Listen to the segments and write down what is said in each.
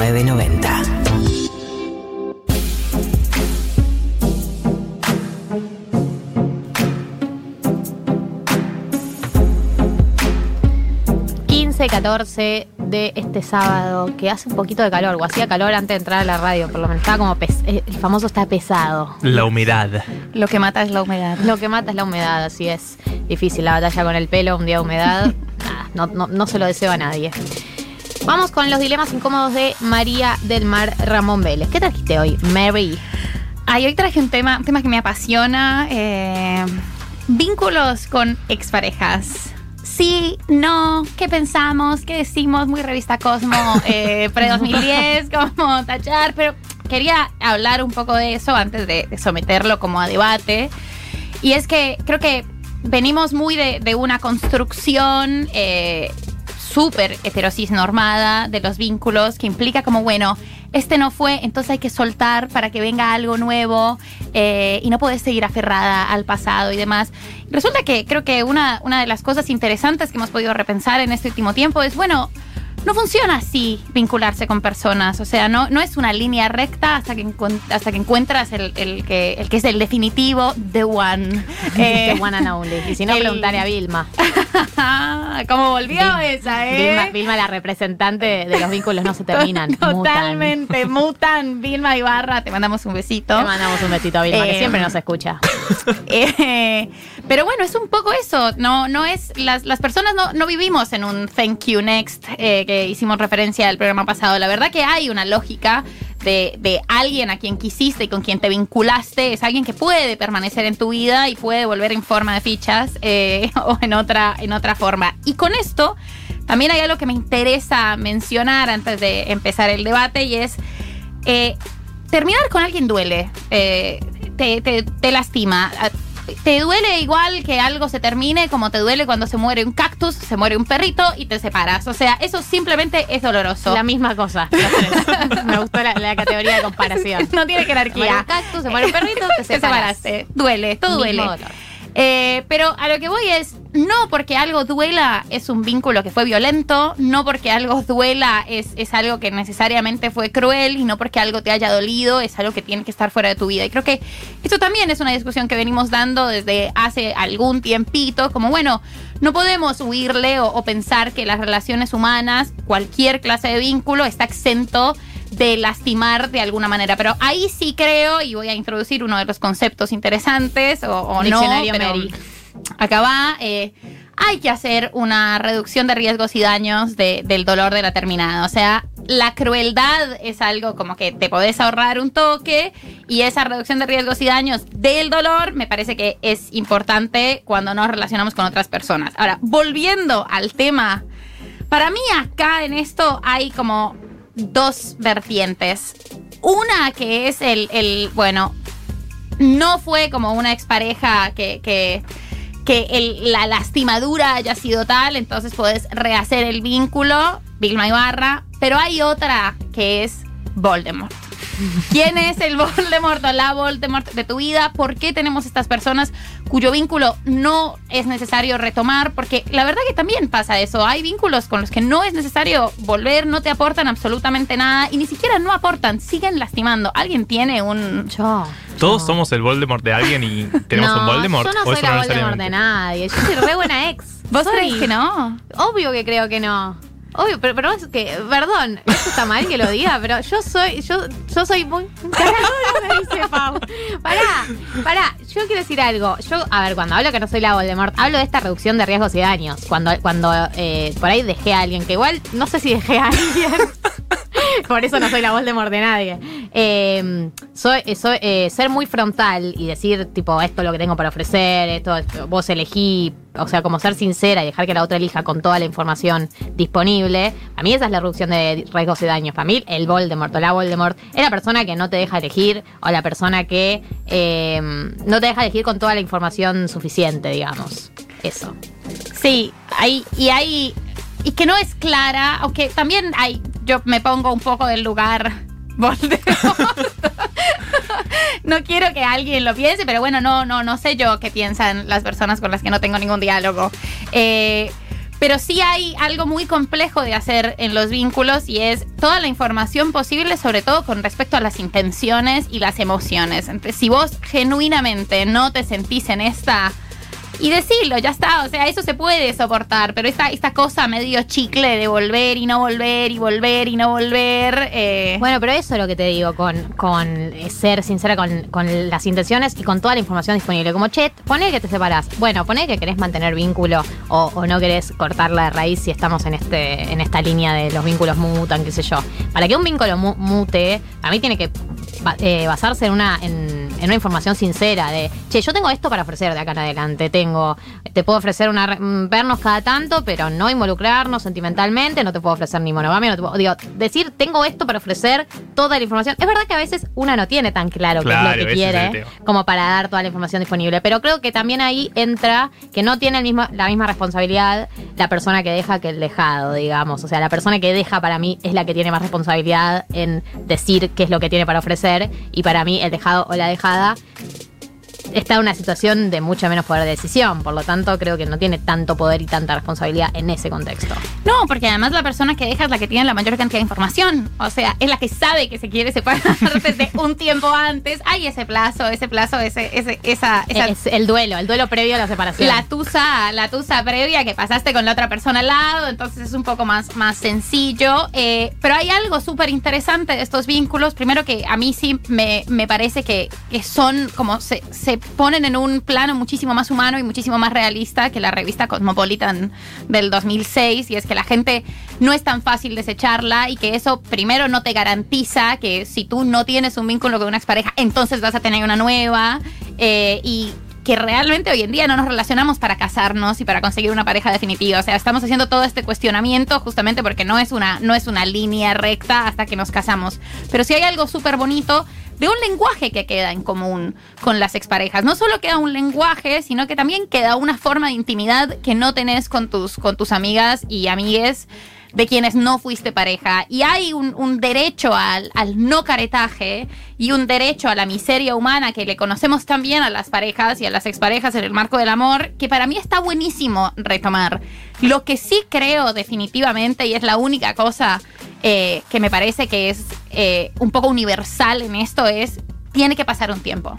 990. y 14 de este sábado, que hace un poquito de calor, o hacía calor antes de entrar a la radio, por lo menos estaba como pes- eh, el famoso está pesado. La humedad. Lo que mata es la humedad. Lo que mata es la humedad, así es difícil la batalla con el pelo, un día de humedad, nada, no, no, no se lo deseo a nadie. Vamos con los dilemas incómodos de María del Mar Ramón Vélez. ¿Qué trajiste hoy, Mary? Ay, hoy traje un tema, un tema que me apasiona. eh, vínculos con exparejas. Sí, no, ¿qué pensamos? ¿Qué decimos? Muy revista Cosmo, eh, pre-2010, como tachar, pero quería hablar un poco de eso antes de, de someterlo como a debate. Y es que creo que venimos muy de, de una construcción eh, súper heterosis normada de los vínculos que implica como, bueno, este no fue, entonces hay que soltar para que venga algo nuevo eh, y no puedes seguir aferrada al pasado y demás. Resulta que creo que una, una de las cosas interesantes que hemos podido repensar en este último tiempo es, bueno, no funciona así vincularse con personas. O sea, no, no es una línea recta hasta que, encuent- hasta que encuentras el, el que, el que es el definitivo, the one. Eh, The one and only. Y si no, el- preguntaré a Vilma. ¿Cómo volvió Vil- esa, eh? Vilma, Vilma, la representante de los vínculos no se terminan. Totalmente, mutan. Vilma Ibarra, te mandamos un besito. Te mandamos un besito a Vilma, que Eh, siempre nos escucha. Eh, pero bueno, es un poco eso. No, no es. Las, las personas no, no vivimos en un thank you next eh, que hicimos referencia al programa pasado. La verdad que hay una lógica de, de alguien a quien quisiste y con quien te vinculaste. Es alguien que puede permanecer en tu vida y puede volver en forma de fichas eh, o en otra, en otra forma. Y con esto también hay algo que me interesa mencionar antes de empezar el debate y es. terminar con alguien duele, te, te- te lastima. Ah, Te duele igual que algo se termine, como te duele cuando se muere un cactus, se muere un perrito y te separas. O sea, eso simplemente es doloroso. La misma cosa. Me gustó la, la categoría de comparación. no tiene Se muere jerarquía. un cactus, se muere un perrito, te Te separas. separaste. Duele, todo Mismo duele. dolor. Eh, pero a lo que voy es, no porque algo duela es un vínculo que fue violento, no porque algo duela es, es algo que necesariamente fue cruel y no porque algo te haya dolido es algo que tiene que estar fuera de tu vida. Y creo que esto también es una discusión que venimos dando desde hace algún tiempito, como bueno, no podemos huirle o, o pensar que las relaciones humanas, cualquier clase de vínculo, está exento de lastimar de alguna manera. Pero ahí sí creo, y voy a introducir uno de los conceptos interesantes, o, o no, pero Mary. acá va. eh, hay que hacer una reducción de riesgos y daños de- del dolor de la terminada. O sea, la crueldad es algo como que te podés ahorrar un toque y esa reducción de riesgos y daños del dolor me parece que es importante cuando nos relacionamos con otras personas. Ahora, volviendo al tema, para mí acá en esto hay como dos vertientes. Una que es el, el, bueno, no fue como una expareja que, que, que la lastimadura haya sido tal, entonces puedes rehacer el vínculo, Vilma Ibarra, pero hay otra que es Voldemort. ¿Quién es el Voldemort o la Voldemort de tu vida? ¿Por qué tenemos estas personas cuyo vínculo no es necesario retomar? Porque la verdad que también pasa eso. Hay vínculos con los que no es necesario volver, no te aportan absolutamente nada y ni siquiera no aportan, siguen lastimando. ¿Alguien tiene un... Yo. Todos yo. somos el Voldemort de alguien y tenemos no, un Voldemort. Yo no ¿O soy la no Voldemort de nadie. Yo soy re buena ex. ¿Vos Soy- crees que no? Obvio que creo que no. Obvio, pero, pero es que, perdón, esto está mal que lo diga, pero yo soy, yo, yo soy muy. Me dice. Pará, pará, yo quiero decir algo. Yo, a ver, cuando hablo que no soy la Voldemort, hablo de esta reducción de riesgos y daños. Cuando, cuando eh, por ahí dejé a alguien, que igual no sé si dejé a alguien. Por eso no soy la Voldemort de nadie. Eh, soy, eh, soy, eh, ser muy frontal y decir, tipo, esto es lo que tengo para ofrecer, esto, vos elegí, o sea, como ser sincera y dejar que la otra elija con toda la información disponible. A mí esa es la reducción de riesgos y daños. Para mí, el Voldemort o la Voldemort es la persona que no te deja elegir o la persona que eh, no te deja elegir con toda la información suficiente, digamos. Eso. Sí, hay, y hay. Y que no es clara, aunque también hay. Yo me pongo un poco del lugar. No quiero que alguien lo piense, pero bueno, no, no, no sé yo qué piensan las personas con las que no tengo ningún diálogo. Eh, Pero sí hay algo muy complejo de hacer en los vínculos y es toda la información posible, sobre todo con respecto a las intenciones y las emociones. Entonces, si vos genuinamente no te sentís en esta y decirlo, ya está. O sea, eso se puede soportar, pero esta, esta cosa medio chicle de volver y no volver y volver y no volver. eh, Bueno, pero eso es lo que te digo, con, con eh, ser sincera con, con las intenciones y con toda la información disponible. Como, che, poné que te separás. Bueno, poné que querés mantener vínculo o, no querés cortarla de raíz si estamos en este en esta línea de los vínculos mutan, qué sé yo. Para que un vínculo mu- mute, a mí tiene que eh, basarse en una, en, en una información sincera de, che, yo tengo esto para ofrecer de acá en adelante. Tengo, te puedo ofrecer una, mm, vernos cada tanto, pero no involucrarnos sentimentalmente, no te puedo ofrecer ni monogamia, no te puedo, digo, decir, tengo esto para ofrecer toda la información. Es verdad que a veces una no tiene tan claro, Claro, qué es lo que quiere como para dar toda la información disponible. Pero creo que también ahí entra que no tiene el mismo, la misma responsabilidad la persona que deja que el dejado, digamos. O sea, la persona que deja para mí es la que tiene más responsabilidad en decir qué es lo que tiene para ofrecer. Y para mí el dejado o la dejada enojada está en una situación de mucha menos poder de decisión. Por lo tanto, creo que no tiene tanto poder y tanta responsabilidad en ese contexto. No, porque además la persona que deja es la que tiene la mayor cantidad de información. O sea, es la que sabe que se quiere separar desde un tiempo antes. Hay ese plazo, ese plazo, ese, ese, esa, esa Es el duelo, el duelo previo a la separación. la tusa, la tusa previa que pasaste con la otra persona al lado, entonces es un poco más, más sencillo. Eh, pero hay algo súper interesante de estos vínculos. Primero que a mí sí me, me parece que, que son como se, se ponen en un plano muchísimo más humano y muchísimo más realista que la revista Cosmopolitan del 2006. Y es que la gente no es tan fácil desecharla y que eso primero no te garantiza que si tú no tienes un vínculo con una expareja, entonces vas a tener una nueva. Eh, y que realmente hoy en día no nos relacionamos para casarnos y para conseguir una pareja definitiva. O sea, estamos haciendo todo este cuestionamiento justamente porque no es una, no es una línea recta hasta que nos casamos. Pero sí hay algo súper bonito de un lenguaje que queda en común con las exparejas. No solo queda un lenguaje, sino que también queda una forma de intimidad que no tenés con tus, con tus amigas y amigues de quienes no fuiste pareja. Y hay un, un derecho al, al no caretaje y un derecho a la miseria humana que le conocemos también a las parejas y a las exparejas en el marco del amor, que para mí está buenísimo retomar. Lo que sí creo definitivamente, y es la única cosa eh, que me parece que es eh, un poco universal en esto, es tiene que pasar un tiempo.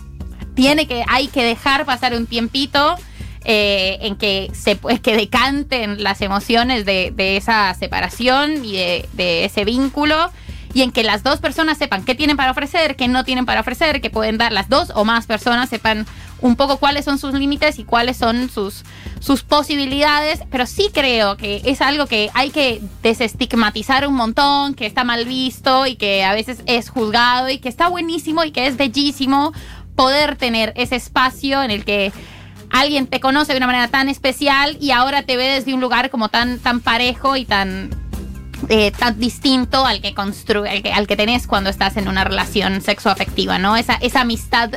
Tiene que, hay que dejar pasar un tiempito eh, en que se pues, que decanten las emociones de, esa separación y de, de ese vínculo y en que las dos personas sepan qué tienen para ofrecer, qué no tienen para ofrecer, que pueden dar las dos o más personas sepan un poco cuáles son sus límites y cuáles son sus, sus posibilidades, pero sí creo que es algo que hay que desestigmatizar un montón, que está mal visto y que a veces es juzgado y que está buenísimo y que es bellísimo poder tener ese espacio en el que alguien te conoce de una manera tan especial y ahora te ve desde un lugar como tan, tan parejo y tan, eh, tan distinto al que que, al que tenés cuando estás en una relación sexoafectiva, ¿no? Esa, esa amistad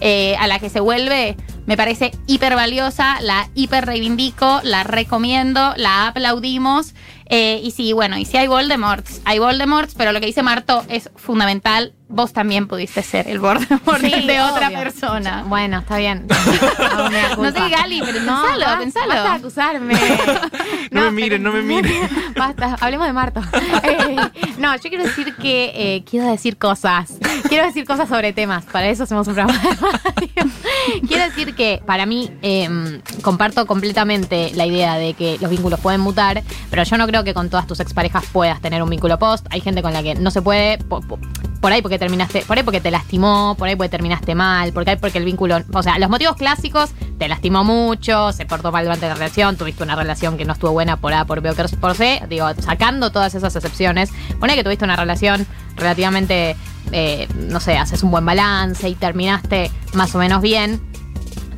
eh, a la que se vuelve me parece hiper valiosa, la hiper reivindico, la recomiendo, la aplaudimos. eh, y sí, bueno, y si hay Voldemorts, hay Voldemorts, pero lo que dice Marto es fundamental. Vos también pudiste ser el Voldemort Sí, de otra obvio. persona. Bueno, está bien. No culpa. sé, Gali, pero No, pensalo, basta, pensalo. basta acusarme. No me miren, no me miren. Basta, hablemos de Marto. Eh, no, yo quiero decir que eh, quiero decir cosas. Quiero decir cosas sobre temas. Para eso hacemos un programa. Quiero decir que para mí eh, comparto completamente la idea de que los vínculos pueden mutar, pero yo no creo que con todas tus exparejas puedas tener un vínculo post. Hay gente con la que no se puede. po- po- por ahí porque terminaste, por ahí porque te lastimó, por ahí porque terminaste mal, porque hay porque el vínculo, o sea, los motivos clásicos, te lastimó mucho, se portó mal durante la relación, tuviste una relación que no estuvo buena por A, por B por C, digo, sacando todas esas excepciones, pone que tuviste una relación relativamente, eh, no sé, haces un buen balance y terminaste más o menos bien,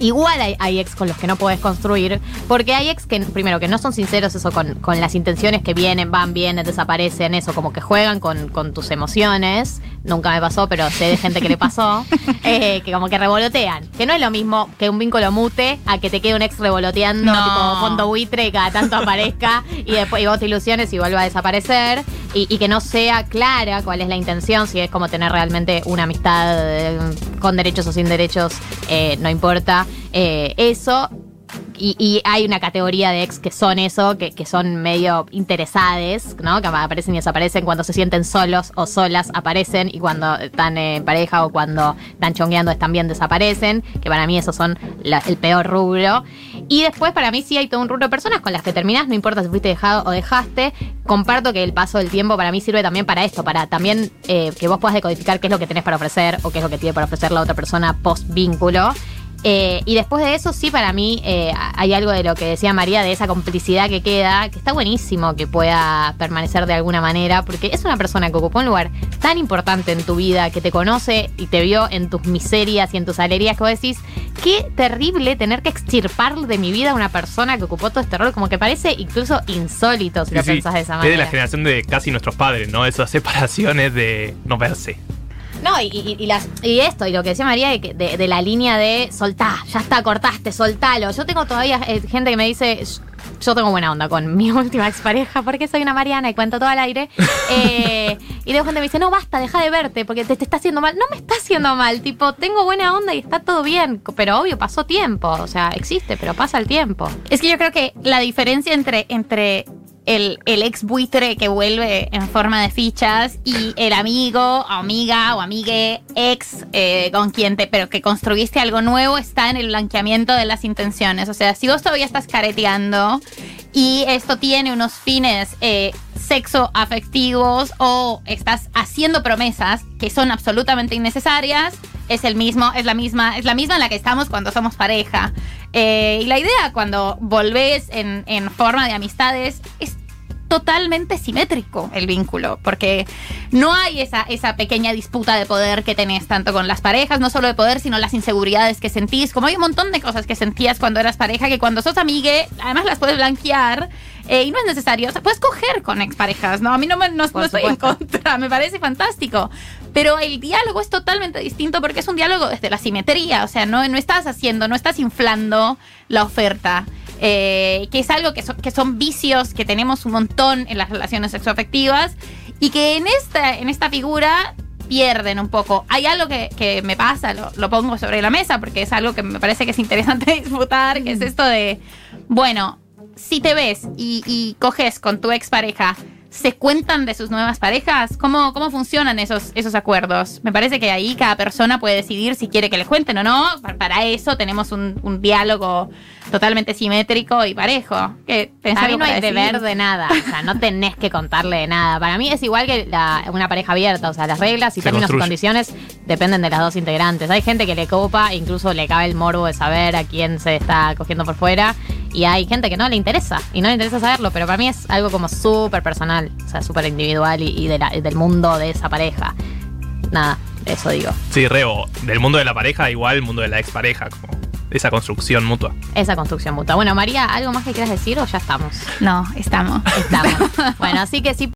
Igual hay, hay ex con los que no podés construir, porque hay ex que, primero, que no son sinceros eso con, con las intenciones que vienen, van, vienen, desaparecen, eso, como que juegan con, con tus emociones. Nunca me pasó, pero sé de gente que le pasó, eh, que como que revolotean. Que no es lo mismo que un vínculo mute a que te quede un ex revoloteando, No. tipo fondo buitre, y cada tanto aparezca y después y vos te ilusiones y vuelva a desaparecer. Y, que no sea clara cuál es la intención, si es como tener realmente una amistad eh, con derechos o sin derechos, eh, no importa. Eh, eso. y, hay una categoría de ex que son eso, que, que son medio interesades, ¿no? Que aparecen y desaparecen cuando se sienten solos o solas, aparecen y cuando están en pareja o cuando están chongueando también desaparecen, que para mí esos son la- el peor rubro. Y después para mí sí hay todo un rubro de personas con las que terminás, no importa si fuiste dejado o dejaste. Comparto que el paso del tiempo para mí sirve también para esto, para también eh, que vos puedas decodificar qué es lo que tenés para ofrecer o qué es lo que tiene para ofrecer la otra persona post vínculo. Eh, y después de eso, sí, para mí eh, hay algo de lo que decía María, de esa complicidad que queda, que está buenísimo que pueda permanecer de alguna manera, porque es una persona que ocupó un lugar tan importante en tu vida, que te conoce y te vio en tus miserias y en tus alegrías, que vos decís, qué terrible tener que extirpar de mi vida a una persona que ocupó todo este rol, como que parece incluso insólito si lo Sí, pensás de esa Es de la manera. generación de casi nuestros padres, ¿no? Esas separaciones de no verse. No, y, y- y las, y esto, y lo que decía María, de, que- de- de la línea de soltá, ya está, cortaste, soltalo. Yo tengo todavía eh, gente que me dice, yo tengo buena onda con mi última expareja, porque soy una Mariana y cuento todo al aire. Eh, y tengo gente que me dice, no, basta, deja de verte, porque te, te está haciendo mal. No me está haciendo mal, tipo, tengo buena onda y está todo bien, pero obvio, pasó tiempo, o sea, existe, pero pasa el tiempo. Es que yo creo que la diferencia entre, entre el, ex buitre que vuelve en forma de fichas y el amigo, o amiga o amigue ex eh, con quien te, pero que construiste algo nuevo está en el blanqueamiento de las intenciones. O sea, si vos todavía estás careteando y esto tiene unos fines eh, sexo afectivos o estás haciendo promesas que son absolutamente innecesarias, es el mismo, es la misma, es la misma en la que estamos cuando somos pareja. Eh, y la idea cuando volvés en, en forma de amistades es totalmente simétrico el vínculo, porque no hay esa, esa pequeña disputa de poder que tenés tanto con las parejas, no solo de poder, sino las inseguridades que sentís, como hay un montón de cosas que sentías cuando eras pareja, que cuando sos amigue, además las puedes blanquear, eh, y no es necesario, o sea, puedes coger con exparejas, ¿no? A mí no, me, no, no estoy en contra, me parece fantástico, pero el diálogo es totalmente distinto porque es un diálogo desde la simetría, o sea, no, no estás haciendo, no estás inflando la oferta. eh, que es algo que son, que son vicios que tenemos un montón en las relaciones sexoafectivas y que en esta, en esta figura pierden un poco. Hay algo que, que me pasa, lo, lo pongo sobre la mesa porque es algo que me parece que es interesante disfrutar, que es esto de, bueno, si te ves y, y coges con tu expareja, ¿se cuentan de sus nuevas parejas? ¿Cómo, cómo funcionan esos, esos acuerdos? Me parece que ahí cada persona puede decidir si quiere que les cuenten o no. Pa- Para eso tenemos un, un diálogo totalmente simétrico y parejo. ¿Qué, ¿Tenés Para mí no hay deber de nada. O sea, no tenés que contarle de nada. Para mí es igual que la- una pareja abierta. O sea, las reglas y Se términos y condiciones dependen de las dos integrantes. Hay gente que le copa, incluso le cabe el morbo de saber a quién se está cogiendo por fuera. Y hay gente que no le interesa. Y no le interesa saberlo. Pero para mí es algo como súper personal. O sea, súper individual y, y de la- del mundo de esa pareja. Nada, eso digo. Sí, reo. Del mundo de la pareja, igual el mundo de la expareja, como esa construcción mutua. Esa construcción mutua. Bueno, María, ¿algo más que quieras decir o ya estamos? No, estamos. Estamos. bueno, así que sí